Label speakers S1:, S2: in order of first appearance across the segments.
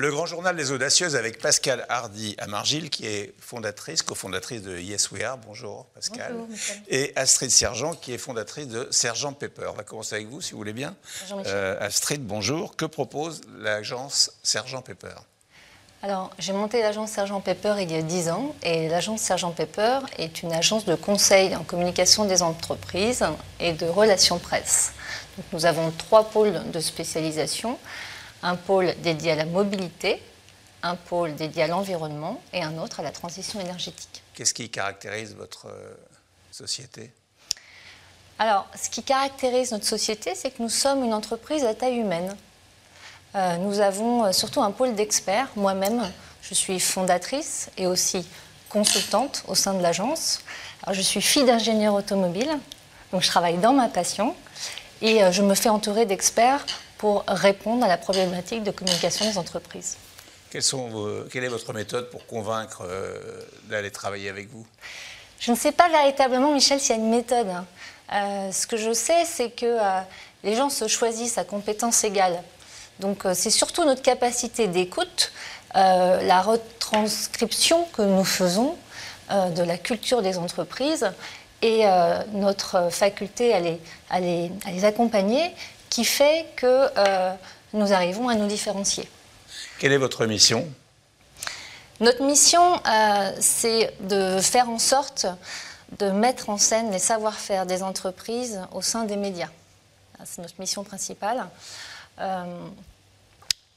S1: Le Grand Journal des Audacieuses avec Pascal Hardy Amargil, qui est fondatrice, cofondatrice de Yes We Are. Bonjour Pascal.
S2: Bonjour, Michel.
S1: Et Astrid Sergent, qui est fondatrice de Sergent Pepper. On va commencer avec vous, si vous voulez bien.
S2: Bonjour, Michel.
S1: Euh, Astrid, bonjour. Que propose l'agence Sergent Pepper?
S2: Alors, j'ai monté l'agence Sergent Pepper il y a 10 ans et l'agence Sergent Pepper est une agence de conseil en communication des entreprises et de relations presse. Donc, nous avons trois pôles de spécialisation. Un pôle dédié à la mobilité, un pôle dédié à l'environnement et un autre à la transition énergétique.
S1: Qu'est-ce qui caractérise votre euh, société?
S2: Alors, ce qui caractérise notre société, c'est que nous sommes une entreprise à taille humaine. Euh, nous avons euh, surtout un pôle d'experts. Moi-même, je suis fondatrice et aussi consultante au sein de l'agence. Je suis fille d'ingénieur automobile, donc je travaille dans ma passion et je me fais entourer d'experts pour répondre à la problématique de communication des entreprises.
S1: Quelles sont vos- Quelle est votre méthode pour convaincre euh, d'aller travailler avec vous?
S2: Je ne sais pas véritablement, Michel, s'il y a une méthode. hein. Euh, ce que je sais, c'est que euh, les gens se choisissent à compétences égales. Donc c'est surtout notre capacité d'écoute, la retranscription que nous faisons de la culture des entreprises et notre faculté à les, à les- à les accompagner qui fait que euh, nous arrivons à nous différencier.
S1: Quelle est votre mission?
S2: Notre mission, euh, c'est de faire en sorte de mettre en scène les savoir-faire des entreprises au sein des médias. C'est notre mission principale. Euh,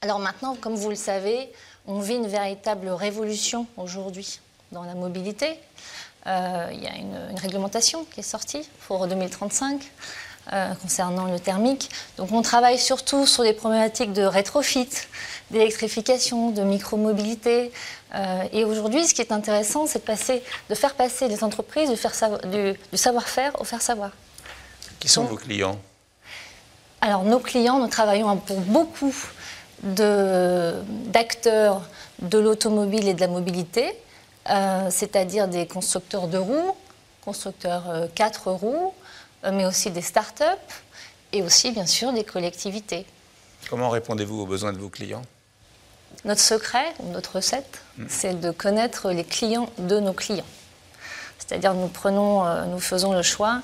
S2: alors maintenant, comme vous le savez, on vit une véritable révolution aujourd'hui dans la mobilité. Euh, il y a une, une réglementation qui est sortie pour 2035 euh, concernant le thermique. Donc on travaille surtout sur des problématiques de rétrofit, d'électrification, de micromobilité. Euh, et aujourd'hui, ce qui est intéressant, c'est de, passer, de faire passer les entreprises du, faire du- du savoir-faire au faire savoir.
S1: Qui sont vos clients?
S2: Alors, nos clients, nous travaillons pour beaucoup d'acteurs de, l'automobile et de la mobilité, euh, c'est-à-dire des constructeurs de roues, constructeurs euh, quatre roues, euh, mais aussi des start-up et aussi, bien sûr, des collectivités.
S1: Comment répondez-vous aux besoins de vos clients?
S2: Notre secret, notre recette, c'est de connaître les clients de nos clients. C'est-à-dire nous prenons, euh, nous faisons le choix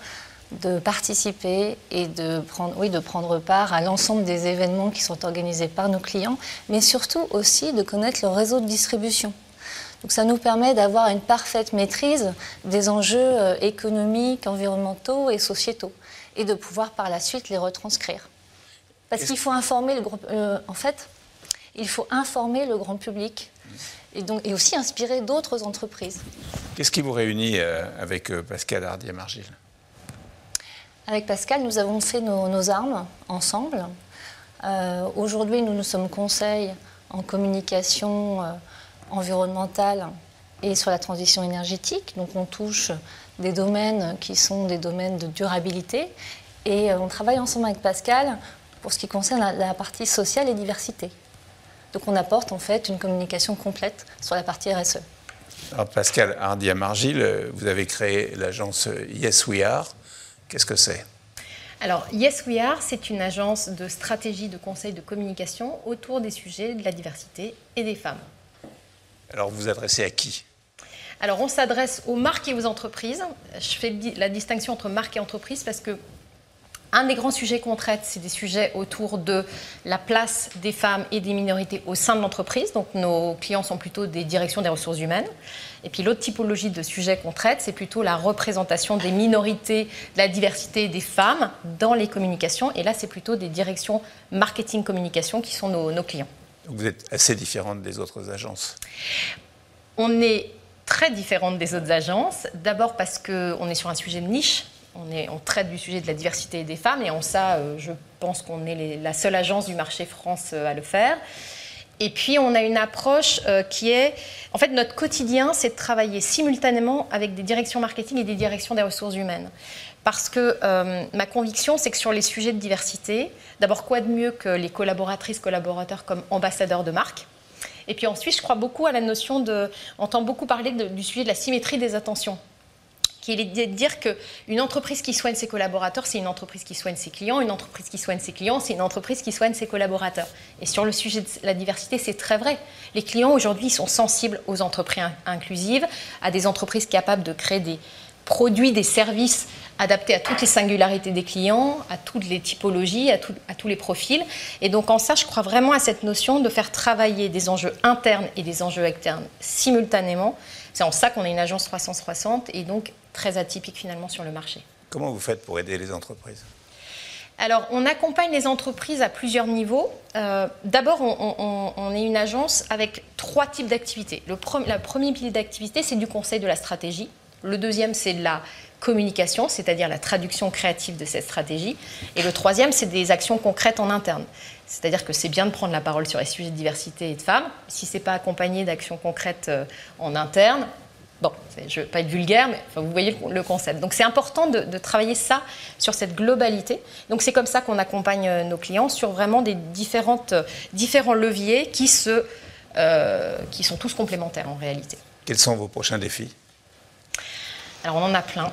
S2: de participer et de prendre, oui, de prendre part à l'ensemble des événements qui sont organisés par nos clients, mais surtout aussi de connaître le réseau de distribution. Donc ça nous permet d'avoir une parfaite maîtrise des enjeux euh, économiques, environnementaux et sociétaux, et de pouvoir par la suite les retranscrire. Parce qu'il faut informer le groupe. euh, en fait, il faut informer le grand public et, donc, et aussi inspirer d'autres entreprises.
S1: Qu'est-ce qui vous réunit euh, avec Pascal Hardy-Margil
S2: Avec Pascal, nous avons fait nos, nos armes ensemble. Euh, Aujourd'hui, nous nous sommes conseils en communication euh, environnementale et sur la transition énergétique. Donc, on touche des domaines qui sont des domaines de durabilité. Et euh, on travaille ensemble avec Pascal pour ce qui concerne la, la partie sociale et diversité. Donc, on apporte en fait une communication complète sur la partie RSE.
S1: Alors, Pascal Hardy-Margil, euh, vous avez créé l'agence euh, Yes We Are. Qu'est-ce que c'est?
S3: Alors, Yes We Are, c'est une agence de stratégie de conseil de communication autour des sujets de la diversité et des femmes.
S1: Alors, vous vous adressez à qui?
S3: Alors, on s'adresse aux marques et aux entreprises. Je fais la distinction entre marque et entreprise parce que un des grands sujets qu'on traite, c'est des sujets autour de la place des femmes et des minorités au sein de l'entreprise. Donc, nos clients sont plutôt des directions des ressources humaines. Et puis, l'autre typologie de sujets qu'on traite, c'est plutôt la représentation des minorités, la diversité des femmes dans les communications. Et là, c'est plutôt des directions marketing-communication qui sont nos clients.
S1: Vous êtes assez différente des autres agences.
S3: On est très différente des autres agences. D'abord parce qu'on est sur un sujet de niche. On, traite du sujet de la diversité des femmes et en ça, euh, je pense qu'on est la seule agence du marché France euh, à le faire. Et puis, on a une approche euh, qui est... En fait, notre quotidien, c'est de travailler simultanément avec des directions marketing et des directions des ressources humaines. Parce que euh, ma conviction, c'est que sur les sujets de diversité, d'abord, quoi de mieux que les collaboratrices, collaborateurs comme ambassadeurs de marque? Et puis ensuite, je crois beaucoup à la notion de. On entend beaucoup parler du sujet de la symétrie des attentions. Qui est de dire qu'une entreprise qui soigne ses collaborateurs, c'est une entreprise qui soigne ses clients, une entreprise qui soigne ses clients, c'est une entreprise qui soigne ses collaborateurs. Et sur le sujet de la diversité, c'est très vrai. Les clients aujourd'hui sont sensibles aux entreprises inclusives, à des entreprises capables de créer des produits, des services adaptés à toutes les singularités des clients, à toutes les typologies, à, à tous les profils. Et donc en ça, je crois vraiment à cette notion de faire travailler des enjeux internes et des enjeux externes simultanément. C'est en ça qu'on est une agence 360 et donc très atypique finalement sur le marché.
S1: Comment vous faites pour aider les entreprises?
S3: Alors, on accompagne les entreprises à plusieurs niveaux. Euh, d'abord, on, est une agence avec trois types d'activités. Le, le premier pilier d'activité, c'est du conseil de la stratégie. Le deuxième, c'est de la communication, c'est-à-dire la traduction créative de cette stratégie. Et le troisième, c'est des actions concrètes en interne. C'est-à-dire que c'est bien de prendre la parole sur les sujets de diversité et de femmes. Si ce n'est pas accompagné d'actions concrètes euh, en interne, bon, je ne veux pas être vulgaire, mais vous voyez le concept. Donc c'est important de, travailler ça sur cette globalité. Donc c'est comme ça qu'on accompagne euh, nos clients sur vraiment des différentes, euh, différents leviers qui, se, qui sont tous complémentaires en réalité.
S1: Quels sont vos prochains défis?
S3: Alors on en a plein.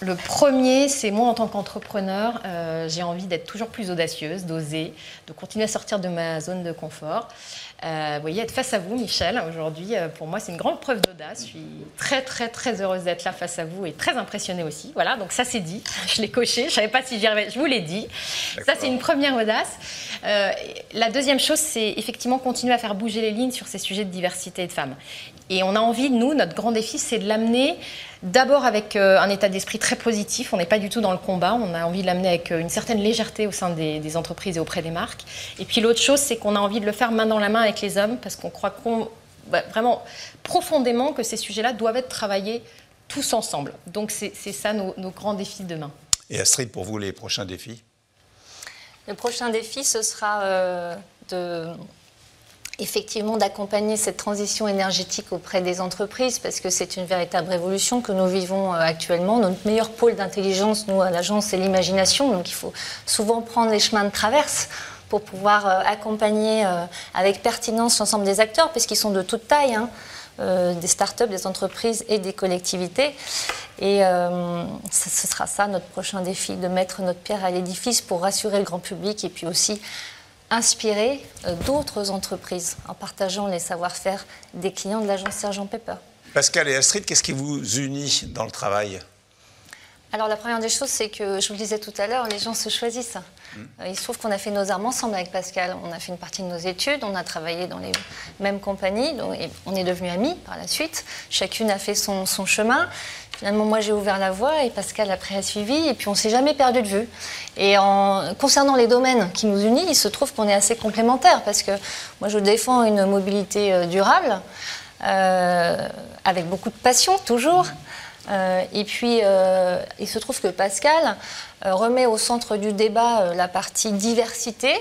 S3: Le premier, c'est moi en tant qu'entrepreneur, euh, j'ai envie d'être toujours plus audacieuse, d'oser, de continuer à sortir de ma zone de confort. Euh, vous voyez, être face à vous, Michel, aujourd'hui, euh, pour moi, c'est une grande preuve d'audace. Je suis très, très, très heureuse d'être là face à vous et très impressionnée aussi. Voilà, donc ça, c'est dit. Je l'ai coché. Je ne savais pas si j'y arrivais. Je vous l'ai dit. Ça, c'est une première audace. la deuxième chose, c'est effectivement continuer à faire bouger les lignes sur ces sujets de diversité de femmes. Et on a envie, nous, notre grand défi, c'est de l'amener d'abord avec euh, un état d'esprit très positif. On n'est pas du tout dans le combat. On a envie de l'amener avec euh, une certaine légèreté au sein des, entreprises et auprès des marques. Et puis l'autre chose, c'est qu'on a envie de le faire main dans la main avec les hommes parce qu'on croit bah, vraiment profondément que ces sujets-là doivent être travaillés tous ensemble. Donc c'est ça nos, grands défis de demain.
S1: Et Astrid, pour vous, les prochains défis?
S2: Le prochain défi, ce sera euh, de effectivement d'accompagner cette transition énergétique auprès des entreprises parce que c'est une véritable révolution que nous vivons euh, actuellement. Notre meilleur pôle d'intelligence, nous, à l'agence, c'est l'imagination. Donc il faut souvent prendre les chemins de traverse pour pouvoir euh, accompagner euh, avec pertinence l'ensemble des acteurs, puisqu'ils sont de toute taille, hein, des startups, des entreprises et des collectivités. Et ce sera ça notre prochain défi, de mettre notre pierre à l'édifice pour rassurer le grand public et puis aussi inspirer euh, d'autres entreprises en partageant les savoir-faire des clients de l'agence Sergent Pepper.
S1: Pascal et Astrid, qu'est-ce qui vous unit dans le travail?
S2: Alors la première des choses, c'est que, je vous le disais tout à l'heure, les gens se choisissent. Hmm. Euh, il se trouve qu'on a fait nos armes ensemble avec Pascal. On a fait une partie de nos études, on a travaillé dans les mêmes compagnies, et on est devenus amis par la suite. Chacune a fait son, son chemin. Finalement, moi, j'ai ouvert la voie et Pascal après a suivi. Et puis, on ne s'est jamais perdu de vue. Et en, concernant les domaines qui nous unissent, il se trouve qu'on est assez complémentaires parce que moi, je défends une mobilité euh, durable euh, avec beaucoup de passion, toujours. Euh, et puis, il se trouve que Pascal remet au centre du débat la partie diversité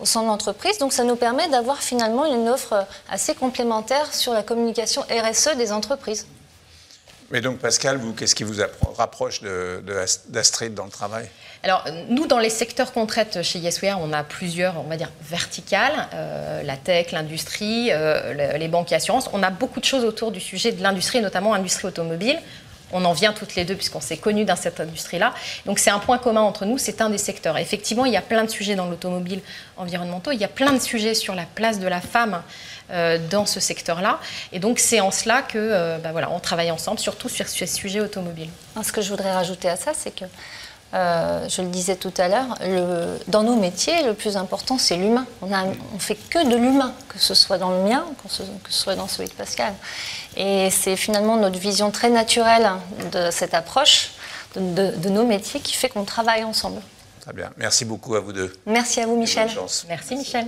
S2: au sein de l'entreprise. Donc, ça nous permet d'avoir finalement une offre assez complémentaire sur la communication RSE des entreprises.
S1: Mais donc, Pascal, vous, qu'est-ce qui vous rapproche d'Astrid dans le travail?
S3: Alors, nous, dans les secteurs qu'on traite chez YesWare, on a plusieurs, on va dire, verticales, euh, la tech, l'industrie, euh, les banques et assurances. On a beaucoup de choses autour du sujet de l'industrie, notamment l'industrie automobile. On en vient toutes les deux puisqu'on s'est connus dans cette industrie-là. Donc c'est un point commun entre nous, c'est un des secteurs. Effectivement, il y a plein de sujets dans l'automobile environnementaux, il y a plein de sujets sur la place de la femme euh, dans ce secteur-là. Et donc c'est en cela que euh, bah voilà, on travaille ensemble, surtout sur ce sujet automobile.
S2: Ce que je voudrais rajouter à ça, c'est que euh, je le disais tout à l'heure, dans nos métiers, le plus important, c'est l'humain. On ne fait que de l'humain, que ce soit dans le mien, que ce, soit dans celui de Pascal. Et c'est finalement notre vision très naturelle de cette approche de, de nos métiers qui fait qu'on travaille ensemble.
S1: Très bien. Merci beaucoup à vous deux.
S2: Merci à vous, Michel.
S3: Merci, Michel.